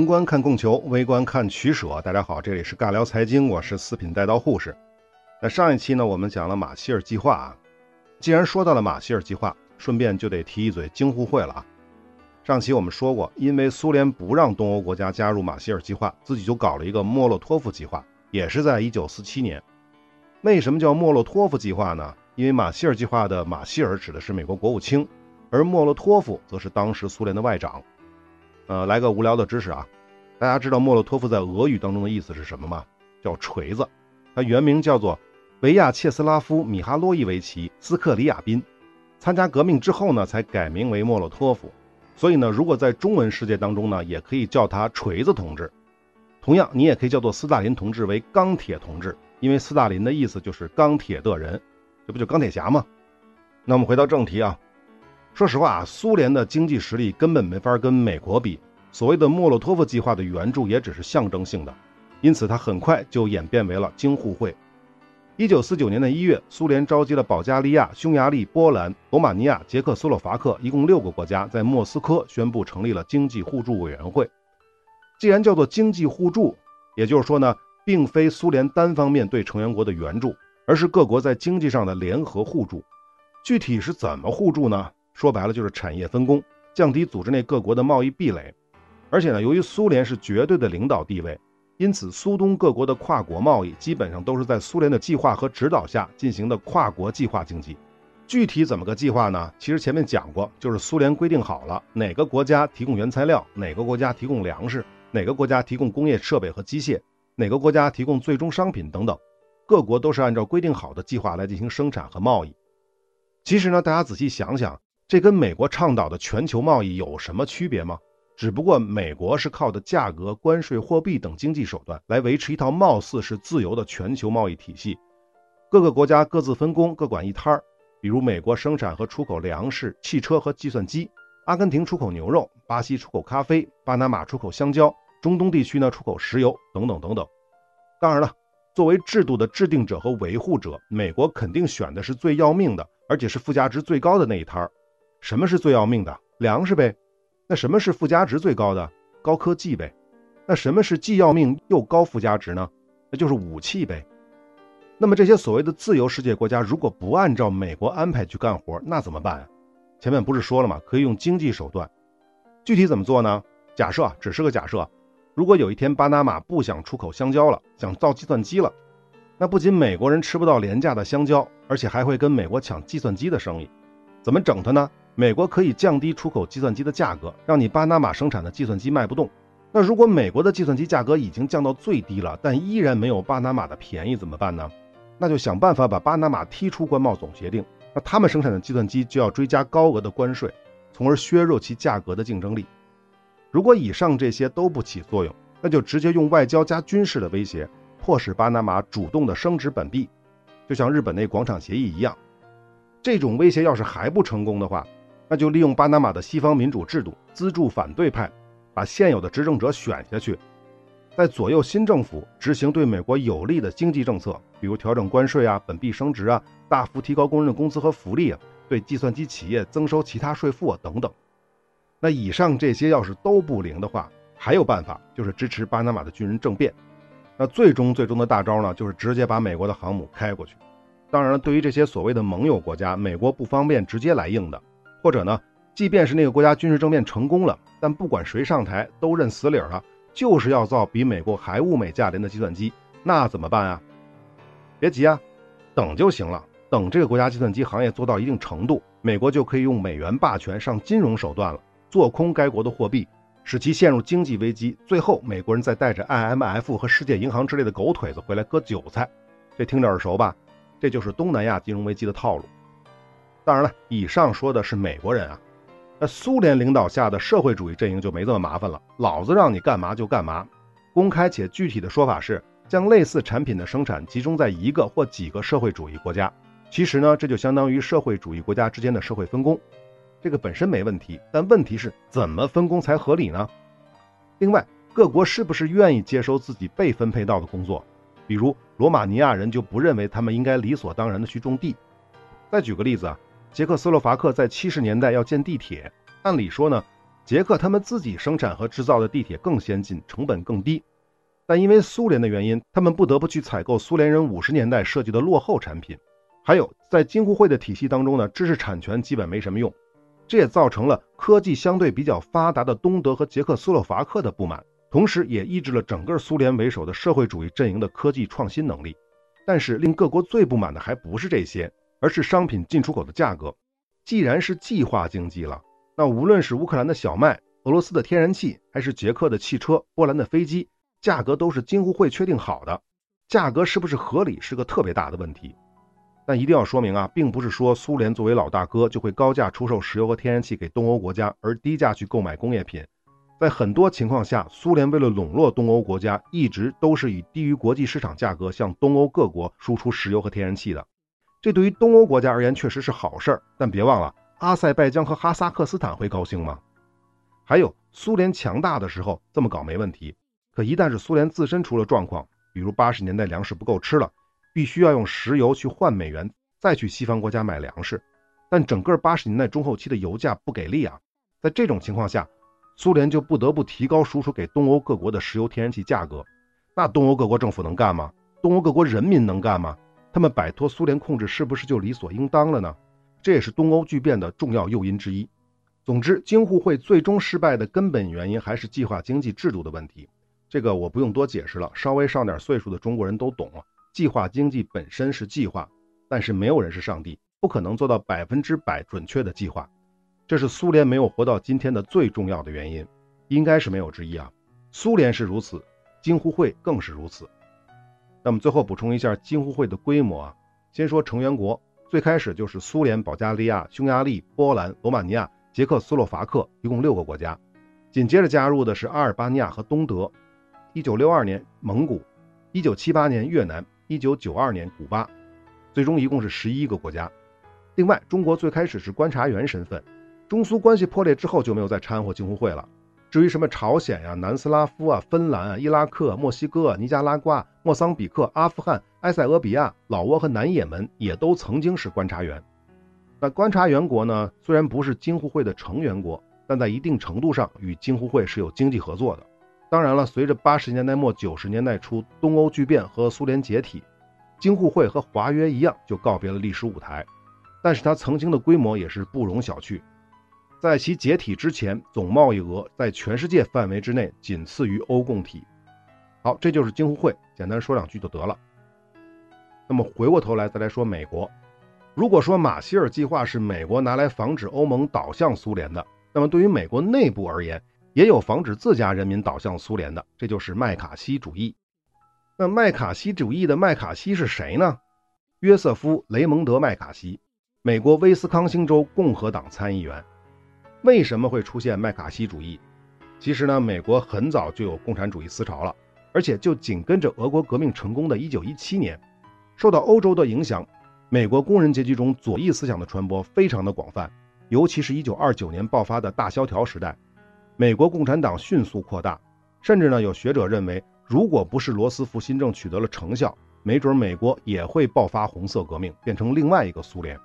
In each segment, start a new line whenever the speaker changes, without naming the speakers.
宏观看供求，微观看取舍。大家好，这里是尬聊财经，我是四品带刀护士。那上一期呢，我们讲了马歇尔计划啊。既然说到了马歇尔计划，顺便就得提一嘴京沪会了啊。上期我们说过，因为苏联不让东欧国家加入马歇尔计划，自己就搞了一个莫洛托夫计划，也是在1947年。为什么叫莫洛托夫计划呢？因为马歇尔计划的马歇尔指的是美国国务卿，而莫洛托夫则是当时苏联的外长。呃，来个无聊的知识啊，大家知道莫洛托夫在俄语当中的意思是什么吗？叫锤子。他原名叫做维亚切斯拉夫·米哈洛伊维奇·斯克里亚宾，参加革命之后呢，才改名为莫洛托夫。所以呢，如果在中文世界当中呢，也可以叫他锤子同志。同样，你也可以叫做斯大林同志为钢铁同志，因为斯大林的意思就是钢铁的人，这不就钢铁侠吗？那我们回到正题啊。说实话啊，苏联的经济实力根本没法跟美国比。所谓的莫洛托夫计划的援助也只是象征性的，因此它很快就演变为了京沪会。一九四九年的一月，苏联召集了保加利亚、匈牙利、波兰、罗马尼亚、捷克斯洛伐克一共六个国家，在莫斯科宣布成立了经济互助委员会。既然叫做经济互助，也就是说呢，并非苏联单方面对成员国的援助，而是各国在经济上的联合互助。具体是怎么互助呢？说白了就是产业分工，降低组织内各国的贸易壁垒。而且呢，由于苏联是绝对的领导地位，因此苏东各国的跨国贸易基本上都是在苏联的计划和指导下进行的跨国计划经济。具体怎么个计划呢？其实前面讲过，就是苏联规定好了哪个国家提供原材料，哪个国家提供粮食，哪个国家提供工业设备和机械，哪个国家提供最终商品等等，各国都是按照规定好的计划来进行生产和贸易。其实呢，大家仔细想想。这跟美国倡导的全球贸易有什么区别吗？只不过美国是靠的价格、关税、货币等经济手段来维持一套貌似是自由的全球贸易体系，各个国家各自分工，各管一摊儿。比如美国生产和出口粮食、汽车和计算机，阿根廷出口牛肉，巴西出口咖啡，巴拿马出口香蕉，中东地区呢出口石油等等等等。当然了，作为制度的制定者和维护者，美国肯定选的是最要命的，而且是附加值最高的那一摊儿。什么是最要命的粮食呗？那什么是附加值最高的高科技呗？那什么是既要命又高附加值呢？那就是武器呗。那么这些所谓的自由世界国家，如果不按照美国安排去干活，那怎么办？前面不是说了吗？可以用经济手段。具体怎么做呢？假设只是个假设，如果有一天巴拿马不想出口香蕉了，想造计算机了，那不仅美国人吃不到廉价的香蕉，而且还会跟美国抢计算机的生意。怎么整它呢？美国可以降低出口计算机的价格，让你巴拿马生产的计算机卖不动。那如果美国的计算机价格已经降到最低了，但依然没有巴拿马的便宜，怎么办呢？那就想办法把巴拿马踢出关贸总协定。那他们生产的计算机就要追加高额的关税，从而削弱其价格的竞争力。如果以上这些都不起作用，那就直接用外交加军事的威胁，迫使巴拿马主动的升值本币，就像日本那广场协议一样。这种威胁要是还不成功的话，那就利用巴拿马的西方民主制度资助反对派，把现有的执政者选下去，在左右新政府执行对美国有利的经济政策，比如调整关税啊、本币升值啊、大幅提高工人的工资和福利啊、对计算机企业增收其他税负啊等等。那以上这些要是都不灵的话，还有办法，就是支持巴拿马的军人政变。那最终最终的大招呢，就是直接把美国的航母开过去。当然了，对于这些所谓的盟友国家，美国不方便直接来硬的。或者呢，即便是那个国家军事政变成功了，但不管谁上台，都认死理儿了，就是要造比美国还物美价廉的计算机，那怎么办啊？别急啊，等就行了。等这个国家计算机行业做到一定程度，美国就可以用美元霸权上金融手段了，做空该国的货币，使其陷入经济危机。最后，美国人再带着 IMF 和世界银行之类的狗腿子回来割韭菜，这听着耳熟吧？这就是东南亚金融危机的套路。当然了，以上说的是美国人啊，那苏联领导下的社会主义阵营就没这么麻烦了，老子让你干嘛就干嘛。公开且具体的说法是，将类似产品的生产集中在一个或几个社会主义国家。其实呢，这就相当于社会主义国家之间的社会分工，这个本身没问题，但问题是怎么分工才合理呢？另外，各国是不是愿意接收自己被分配到的工作？比如罗马尼亚人就不认为他们应该理所当然的去种地。再举个例子啊。捷克斯洛伐克在七十年代要建地铁，按理说呢，捷克他们自己生产和制造的地铁更先进，成本更低。但因为苏联的原因，他们不得不去采购苏联人五十年代设计的落后产品。还有，在京沪会的体系当中呢，知识产权基本没什么用，这也造成了科技相对比较发达的东德和捷克斯洛伐克的不满，同时也抑制了整个苏联为首的社会主义阵营的科技创新能力。但是令各国最不满的还不是这些，而是商品进出口的价格。既然是计划经济了，那无论是乌克兰的小麦、俄罗斯的天然气，还是捷克的汽车、波兰的飞机，价格都是京沪会确定好的。价格是不是合理，是个特别大的问题。但一定要说明啊，并不是说苏联作为老大哥就会高价出售石油和天然气给东欧国家，而低价去购买工业品。在很多情况下，苏联为了笼络东欧国家，一直都是以低于国际市场价格向东欧各国输出石油和天然气的。这对于东欧国家而言确实是好事儿，但别忘了，阿塞拜疆和哈萨克斯坦会高兴吗？还有，苏联强大的时候这么搞没问题，可一旦是苏联自身出了状况，比如八十年代粮食不够吃了。必须要用石油去换美元，再去西方国家买粮食，但整个八十年代中后期的油价不给力啊，在这种情况下，苏联就不得不提高输出给东欧各国的石油、天然气价格。那东欧各国政府能干吗？东欧各国人民能干吗？他们摆脱苏联控制是不是就理所应当了呢？这也是东欧剧变的重要诱因之一。总之，京沪会最终失败的根本原因还是计划经济制度的问题。这个我不用多解释了，稍微上点岁数的中国人都懂了。计划经济本身是计划，但是没有人是上帝，不可能做到百分之百准确的计划。这是苏联没有活到今天的最重要的原因，应该是没有之一啊。苏联是如此，京沪会更是如此。那么最后补充一下京沪会的规模啊，先说成员国，最开始就是苏联、保加利亚、匈牙利、波兰、罗马尼亚、捷克斯洛伐克，一共六个国家。紧接着加入的是阿尔巴尼亚和东德。一九六二年，蒙古。一九七八年，越南。一九九二年，古巴，最终一共是十一个国家。另外，中国最开始是观察员身份，中苏关系破裂之后就没有再掺和京沪会了。至于什么朝鲜呀、南斯拉夫啊、芬兰啊、伊拉克、墨西哥、尼加拉瓜、莫桑比克、阿富汗、埃塞俄比亚、老挝和南也门，也都曾经是观察员。那观察员国呢，虽然不是京沪会的成员国，但在一定程度上与京沪会是有经济合作的。当然了，随着八十年代末九十年代初东欧剧变和苏联解体，京沪会和华约一样就告别了历史舞台。但是它曾经的规模也是不容小觑，在其解体之前，总贸易额在全世界范围之内仅次于欧共体。好，这就是京沪会，简单说两句就得了。那么回过头来再来说美国，如果说马歇尔计划是美国拿来防止欧盟倒向苏联的，那么对于美国内部而言，也有防止自家人民倒向苏联的，这就是麦卡锡主义。那麦卡锡主义的麦卡锡是谁呢？约瑟夫·雷蒙德·麦卡锡，美国威斯康星州共和党参议员。为什么会出现麦卡锡主义？其实呢，美国很早就有共产主义思潮了，而且就紧跟着俄国革命成功的一九一七年，受到欧洲的影响，美国工人阶级中左翼思想的传播非常的广泛，尤其是一九二九年爆发的大萧条时代。美国共产党迅速扩大，甚至呢有学者认为，如果不是罗斯福新政取得了成效，没准美国也会爆发红色革命，变成另外一个苏联。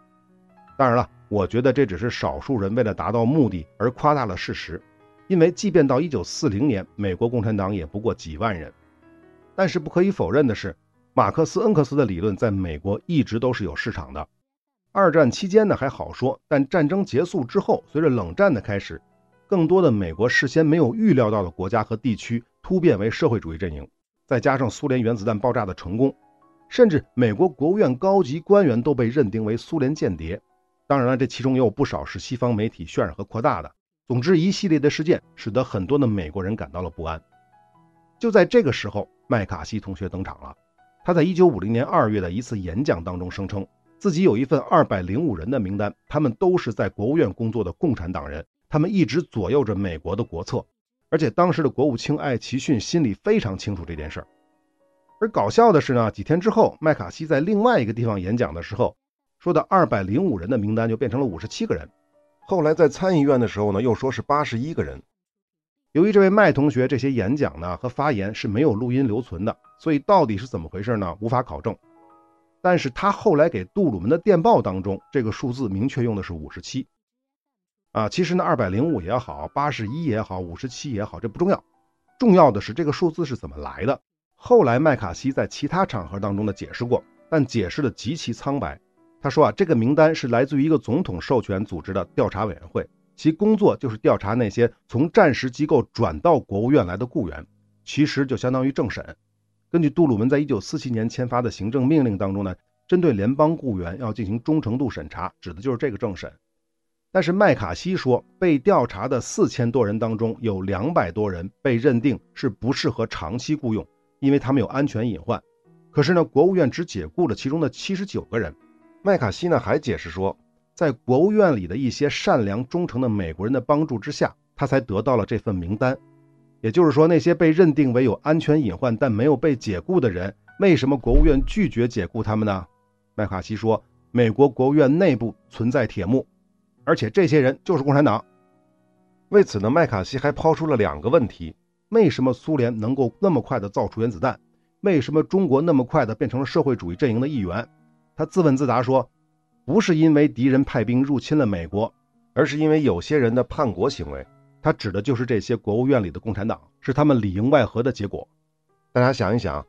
当然了，我觉得这只是少数人为了达到目的而夸大了事实，因为即便到一九四零年，美国共产党也不过几万人。但是不可以否认的是，马克思恩格斯的理论在美国一直都是有市场的。二战期间呢还好说，但战争结束之后，随着冷战的开始。更多的美国事先没有预料到的国家和地区突变为社会主义阵营，再加上苏联原子弹爆炸的成功，甚至美国国务院高级官员都被认定为苏联间谍。当然了，这其中也有不少是西方媒体渲染和扩大的。总之，一系列的事件使得很多的美国人感到了不安。就在这个时候，麦卡锡同学登场了。他在1950年2月的一次演讲当中声称，自己有一份205人的名单，他们都是在国务院工作的共产党人。他们一直左右着美国的国策，而且当时的国务卿艾奇逊心里非常清楚这件事儿。而搞笑的是呢，几天之后，麦卡锡在另外一个地方演讲的时候，说的二百零五人的名单就变成了五十七个人。后来在参议院的时候呢，又说是八十一个人。由于这位麦同学这些演讲呢和发言是没有录音留存的，所以到底是怎么回事呢？无法考证。但是他后来给杜鲁门的电报当中，这个数字明确用的是五十七。啊，其实呢，二百零五也好，八十一也好，五十七也好，这不重要，重要的是这个数字是怎么来的。后来麦卡锡在其他场合当中的解释过，但解释的极其苍白。他说啊，这个名单是来自于一个总统授权组织的调查委员会，其工作就是调查那些从战时机构转到国务院来的雇员，其实就相当于政审。根据杜鲁门在一九四七年签发的行政命令当中呢，针对联邦雇员要进行忠诚度审查，指的就是这个政审。但是麦卡锡说，被调查的四千多人当中，有两百多人被认定是不适合长期雇佣，因为他们有安全隐患。可是呢，国务院只解雇了其中的七十九个人。麦卡锡呢还解释说，在国务院里的一些善良忠诚的美国人的帮助之下，他才得到了这份名单。也就是说，那些被认定为有安全隐患但没有被解雇的人，为什么国务院拒绝解雇他们呢？麦卡锡说，美国国务院内部存在铁幕。而且这些人就是共产党。为此呢，麦卡锡还抛出了两个问题：为什么苏联能够那么快的造出原子弹？为什么中国那么快的变成了社会主义阵营的一员？他自问自答说：“不是因为敌人派兵入侵了美国，而是因为有些人的叛国行为。”他指的就是这些国务院里的共产党，是他们里应外合的结果。大家想一想，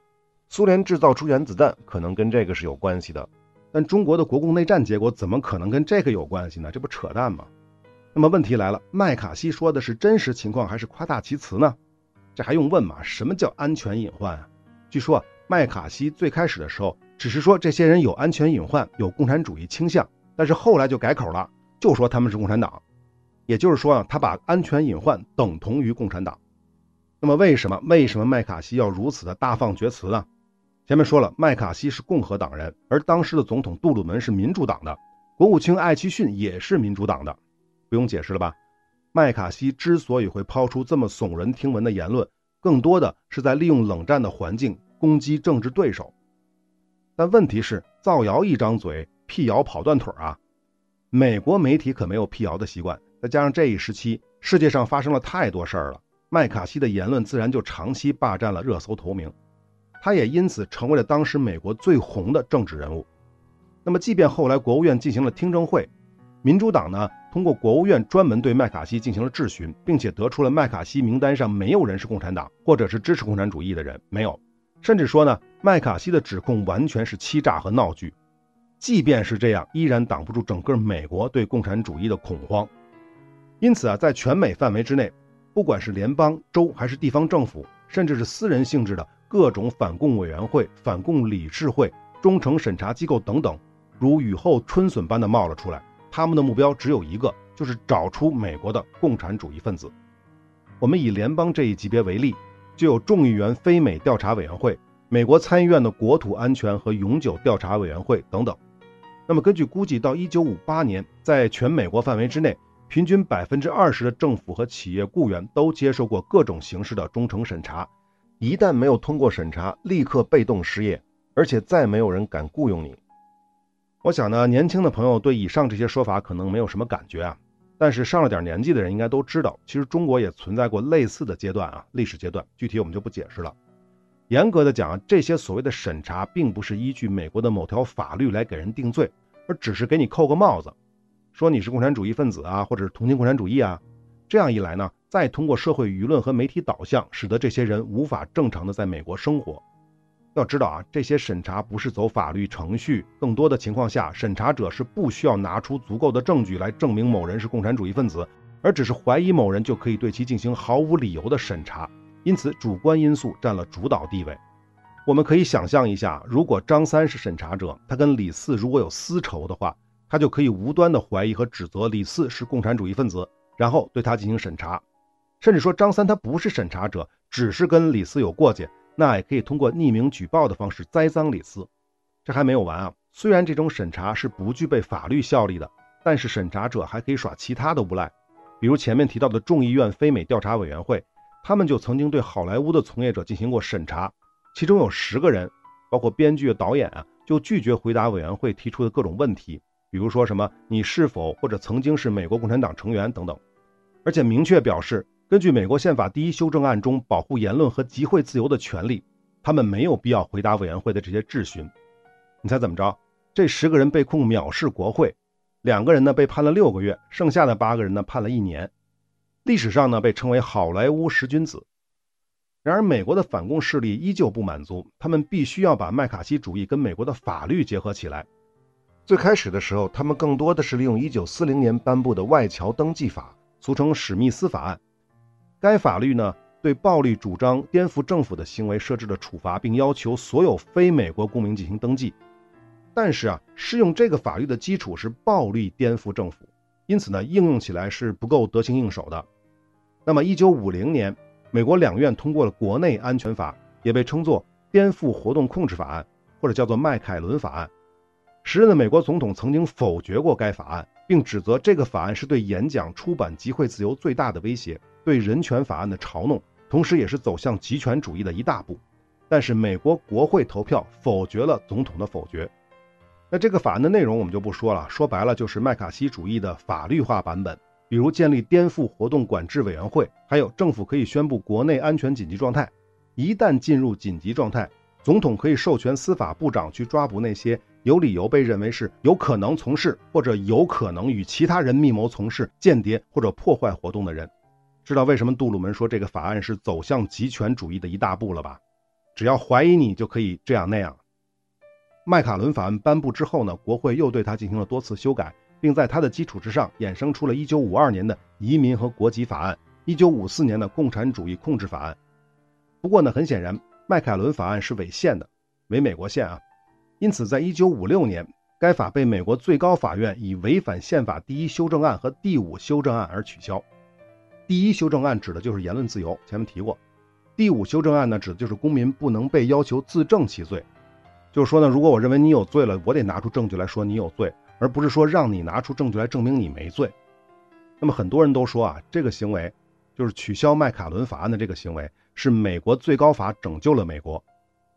苏联制造出原子弹，可能跟这个是有关系的。但中国的国共内战结果怎么可能跟这个有关系呢？这不扯淡吗？那么问题来了，麦卡锡说的是真实情况还是夸大其词呢？这还用问吗？什么叫安全隐患啊？据说麦卡锡最开始的时候只是说这些人有安全隐患，有共产主义倾向，但是后来就改口了，就说他们是共产党。也就是说啊，他把安全隐患等同于共产党。那么为什么为什么麦卡锡要如此的大放厥词呢？前面说了，麦卡锡是共和党人，而当时的总统杜鲁门是民主党的，国务卿艾奇逊也是民主党的，不用解释了吧？麦卡锡之所以会抛出这么耸人听闻的言论，更多的是在利用冷战的环境攻击政治对手。但问题是，造谣一张嘴，辟谣跑断腿啊！美国媒体可没有辟谣的习惯，再加上这一时期世界上发生了太多事儿了，麦卡锡的言论自然就长期霸占了热搜头名。他也因此成为了当时美国最红的政治人物。那么，即便后来国务院进行了听证会，民主党呢通过国务院专门对麦卡锡进行了质询，并且得出了麦卡锡名单上没有人是共产党或者是支持共产主义的人，没有。甚至说呢，麦卡锡的指控完全是欺诈和闹剧。即便是这样，依然挡不住整个美国对共产主义的恐慌。因此啊，在全美范围之内，不管是联邦、州还是地方政府，甚至是私人性质的。各种反共委员会、反共理事会、忠诚审查机构等等，如雨后春笋般的冒了出来。他们的目标只有一个，就是找出美国的共产主义分子。我们以联邦这一级别为例，就有众议员非美调查委员会、美国参议院的国土安全和永久调查委员会等等。那么根据估计，到1958年，在全美国范围之内，平均百分之二十的政府和企业雇员都接受过各种形式的忠诚审查。一旦没有通过审查，立刻被动失业，而且再没有人敢雇佣你。我想呢，年轻的朋友对以上这些说法可能没有什么感觉啊，但是上了点年纪的人应该都知道，其实中国也存在过类似的阶段啊，历史阶段，具体我们就不解释了。严格的讲，这些所谓的审查，并不是依据美国的某条法律来给人定罪，而只是给你扣个帽子，说你是共产主义分子啊，或者是同情共产主义啊。这样一来呢？再通过社会舆论和媒体导向，使得这些人无法正常的在美国生活。要知道啊，这些审查不是走法律程序，更多的情况下，审查者是不需要拿出足够的证据来证明某人是共产主义分子，而只是怀疑某人就可以对其进行毫无理由的审查。因此，主观因素占了主导地位。我们可以想象一下，如果张三是审查者，他跟李四如果有私仇的话，他就可以无端的怀疑和指责李四是共产主义分子，然后对他进行审查。甚至说张三他不是审查者，只是跟李四有过节，那也可以通过匿名举报的方式栽赃李四。这还没有完啊！虽然这种审查是不具备法律效力的，但是审查者还可以耍其他的无赖，比如前面提到的众议院非美调查委员会，他们就曾经对好莱坞的从业者进行过审查，其中有十个人，包括编剧、导演啊，就拒绝回答委员会提出的各种问题，比如说什么你是否或者曾经是美国共产党成员等等，而且明确表示。根据美国宪法第一修正案中保护言论和集会自由的权利，他们没有必要回答委员会的这些质询。你猜怎么着？这十个人被控藐视国会，两个人呢被判了六个月，剩下的八个人呢判了一年。历史上呢被称为好莱坞十君子。然而，美国的反共势力依旧不满足，他们必须要把麦卡锡主义跟美国的法律结合起来。最开始的时候，他们更多的是利用1940年颁布的外侨登记法，俗称史密斯法案。该法律呢，对暴力主张颠覆政府的行为设置了处罚，并要求所有非美国公民进行登记。但是啊，适用这个法律的基础是暴力颠覆政府，因此呢，应用起来是不够得心应手的。那么，1950年。美国两院通过了国内安全法，也被称作颠覆活动控制法案，或者叫做麦凯伦法案。时任的美国总统曾经否决过该法案，并指责这个法案是对演讲、出版、集会自由最大的威胁，对人权法案的嘲弄，同时也是走向极权主义的一大步。但是美国国会投票否决了总统的否决。那这个法案的内容我们就不说了，说白了就是麦卡锡主义的法律化版本。比如建立颠覆活动管制委员会，还有政府可以宣布国内安全紧急状态。一旦进入紧急状态，总统可以授权司法部长去抓捕那些有理由被认为是有可能从事或者有可能与其他人密谋从事间谍或者破坏活动的人。知道为什么杜鲁门说这个法案是走向极权主义的一大步了吧？只要怀疑你就可以这样那样。麦卡伦法案颁布之后呢，国会又对它进行了多次修改。并在它的基础之上衍生出了1952年的移民和国籍法案，1954年的共产主义控制法案。不过呢，很显然，麦凯伦法案是违宪的，违美国宪啊。因此，在1956年，该法被美国最高法院以违反宪法第一修正案和第五修正案而取消。第一修正案指的就是言论自由，前面提过。第五修正案呢，指的就是公民不能被要求自证其罪，就是说呢，如果我认为你有罪了，我得拿出证据来说你有罪。而不是说让你拿出证据来证明你没罪。那么很多人都说啊，这个行为就是取消麦卡伦法案的这个行为，是美国最高法拯救了美国。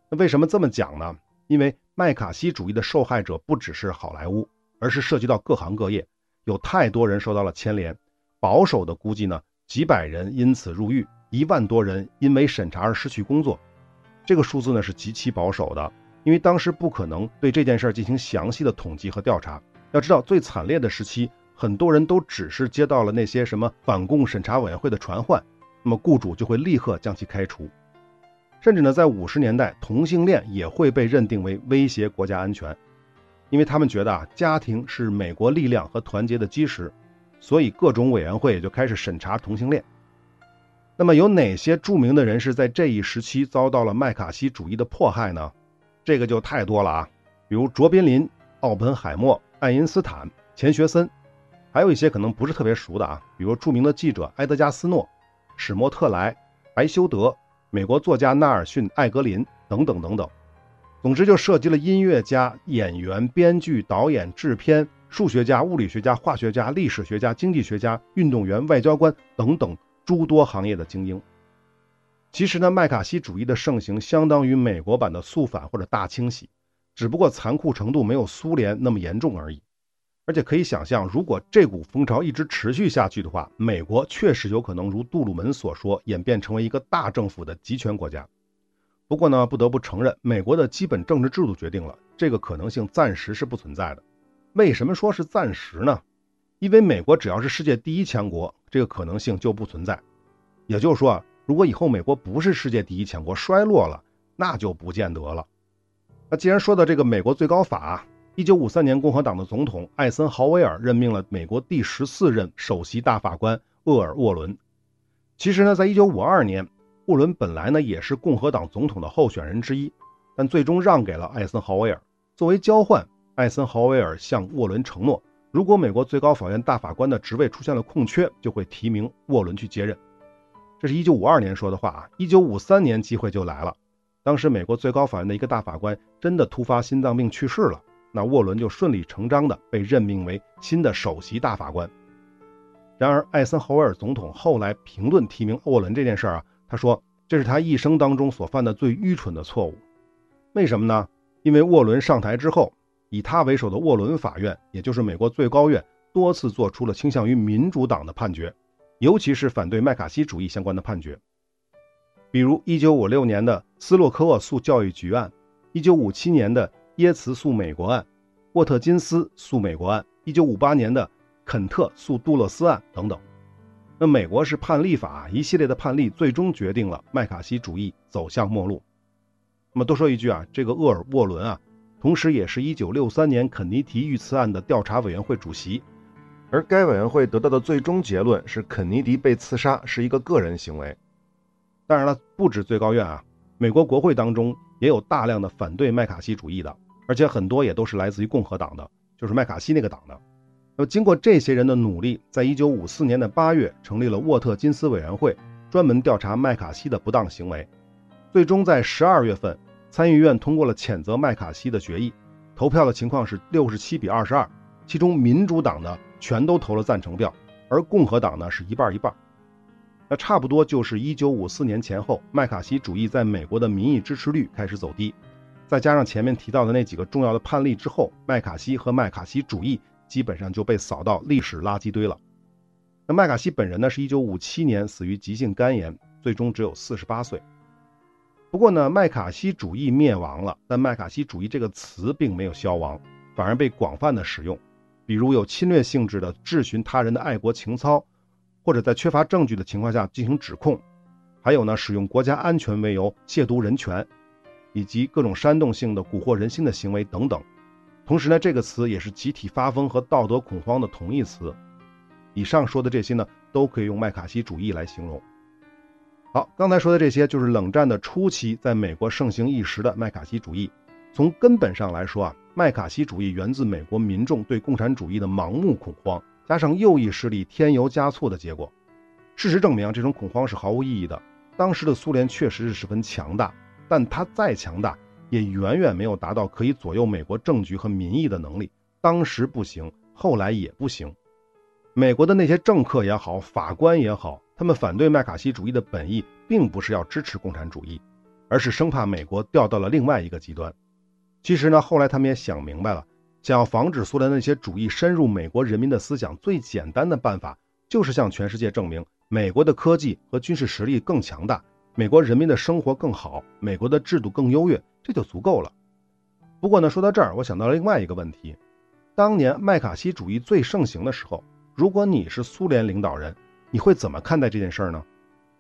那为什么这么讲呢？因为麦卡锡主义的受害者不只是好莱坞，而是涉及到各行各业，有太多人受到了牵连。保守的估计呢，几百人因此入狱，一万多人因为审查而失去工作。这个数字呢是极其保守的，因为当时不可能对这件事进行详细的统计和调查。要知道，最惨烈的时期，很多人都只是接到了那些什么反共审查委员会的传唤，那么雇主就会立刻将其开除。甚至呢，在五十年代，同性恋也会被认定为威胁国家安全，因为他们觉得啊，家庭是美国力量和团结的基石，所以各种委员会也就开始审查同性恋。那么，有哪些著名的人士在这一时期遭到了麦卡锡主义的迫害呢？这个就太多了啊，比如卓别林、奥本海默。爱因斯坦、钱学森，还有一些可能不是特别熟的啊，比如著名的记者埃德加斯诺、史莫特莱、白修德、美国作家纳尔逊、艾格林等等等等。总之，就涉及了音乐家、演员、编剧、导演、制片、数学家、物理学家、化学家、历史学家、经济学家、运动员、外交官等等诸多行业的精英。其实呢，麦卡锡主义的盛行相当于美国版的肃反或者大清洗。只不过残酷程度没有苏联那么严重而已，而且可以想象，如果这股风潮一直持续下去的话，美国确实有可能如杜鲁门所说，演变成为一个大政府的集权国家。不过呢，不得不承认，美国的基本政治制度决定了这个可能性暂时是不存在的。为什么说是暂时呢？因为美国只要是世界第一强国，这个可能性就不存在。也就是说啊，如果以后美国不是世界第一强国，衰落了，那就不见得了。那既然说到这个美国最高法，一九五三年，共和党的总统艾森豪威尔任命了美国第十四任首席大法官厄尔沃伦。其实呢，在一九五二年，沃伦本来呢也是共和党总统的候选人之一，但最终让给了艾森豪威尔。作为交换，艾森豪威尔向沃伦承诺，如果美国最高法院大法官的职位出现了空缺，就会提名沃伦去接任。这是一九五二年说的话啊，一九五三年机会就来了。当时，美国最高法院的一个大法官真的突发心脏病去世了，那沃伦就顺理成章的被任命为新的首席大法官。然而，艾森豪威尔总统后来评论提名沃伦这件事儿啊，他说这是他一生当中所犯的最愚蠢的错误。为什么呢？因为沃伦上台之后，以他为首的沃伦法院，也就是美国最高院，多次做出了倾向于民主党的判决，尤其是反对麦卡锡主义相关的判决。比如1956年的斯洛克沃诉教育局案，1957年的耶茨诉美国案，沃特金斯诉美国案，1958年的肯特诉杜勒斯案等等。那美国是判例法一系列的判例，最终决定了麦卡锡主义走向末路。那么多说一句啊，这个厄尔沃伦啊，同时也是一九六三年肯尼迪遇刺案的调查委员会主席，而该委员会得到的最终结论是肯尼迪被刺杀是一个个人行为。当然了，不止最高院啊，美国国会当中也有大量的反对麦卡锡主义的，而且很多也都是来自于共和党的，就是麦卡锡那个党的。那么，经过这些人的努力，在一九五四年的八月，成立了沃特金斯委员会，专门调查麦卡锡的不当行为。最终在十二月份，参议院通过了谴责麦卡锡的决议。投票的情况是六十七比二十二，其中民主党呢全都投了赞成票，而共和党呢是一半一半。那差不多就是一九五四年前后，麦卡锡主义在美国的民意支持率开始走低，再加上前面提到的那几个重要的判例之后，麦卡锡和麦卡锡主义。基本上就被扫到历史垃圾堆了。那麦卡锡本人呢，是一九五七年死于急性肝炎，最终只有四十八岁。不过呢，麦卡锡主义灭亡了，但麦卡锡主义这个词并没有消亡，反而被广泛的使用。比如有侵略性质的质询他人的爱国情操，或者在缺乏证据的情况下进行指控，还有呢，使用国家安全为由亵渎人权，以及各种煽动性的蛊惑人心的行为等等。同时呢，这个词也是集体发疯和道德恐慌的同义词。以上说的这些呢，都可以用麦卡锡主义来形容。好，刚才说的这些就是冷战的初期在美国盛行一时的麦卡锡主义。从根本上来说啊，麦卡锡主义源自美国民众对共产主义的盲目恐慌，加上右翼势力添油加醋的结果。事实证明，这种恐慌是毫无意义的。当时的苏联确实是十分强大，但它再强大。也远远没有达到可以左右美国政局和民意的能力。当时不行，后来也不行。美国的那些政客也好，法官也好，他们反对麦卡锡主义的本意，并不是要支持共产主义，而是生怕美国掉到了另外一个极端。其实呢，后来他们也想明白了，想要防止苏联那些主义深入美国人民的思想，最简单的办法就是向全世界证明，美国的科技和军事实力更强大，美国人民的生活更好，美国的制度更优越。这就足够了。不过呢，说到这儿，我想到了另外一个问题：当年麦卡锡主义最盛行的时候，如果你是苏联领导人，你会怎么看待这件事儿呢？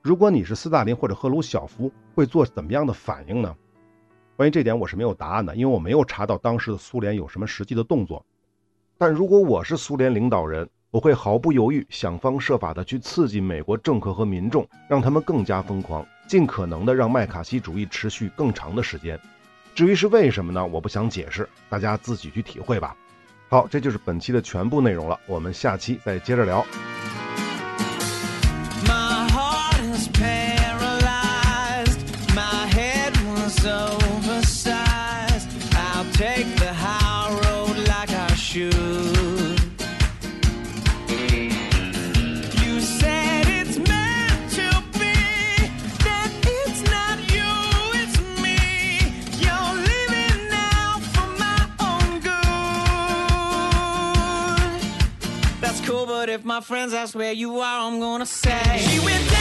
如果你是斯大林或者赫鲁晓夫，会做怎么样的反应呢？关于这点，我是没有答案的，因为我没有查到当时的苏联有什么实际的动作。但如果我是苏联领导人，我会毫不犹豫，想方设法的去刺激美国政客和民众，让他们更加疯狂，尽可能的让麦卡锡主义持续更长的时间。至于是为什么呢？我不想解释，大家自己去体会吧。好，这就是本期的全部内容了，我们下期再接着聊。
My friends ask where you are, I'm gonna say.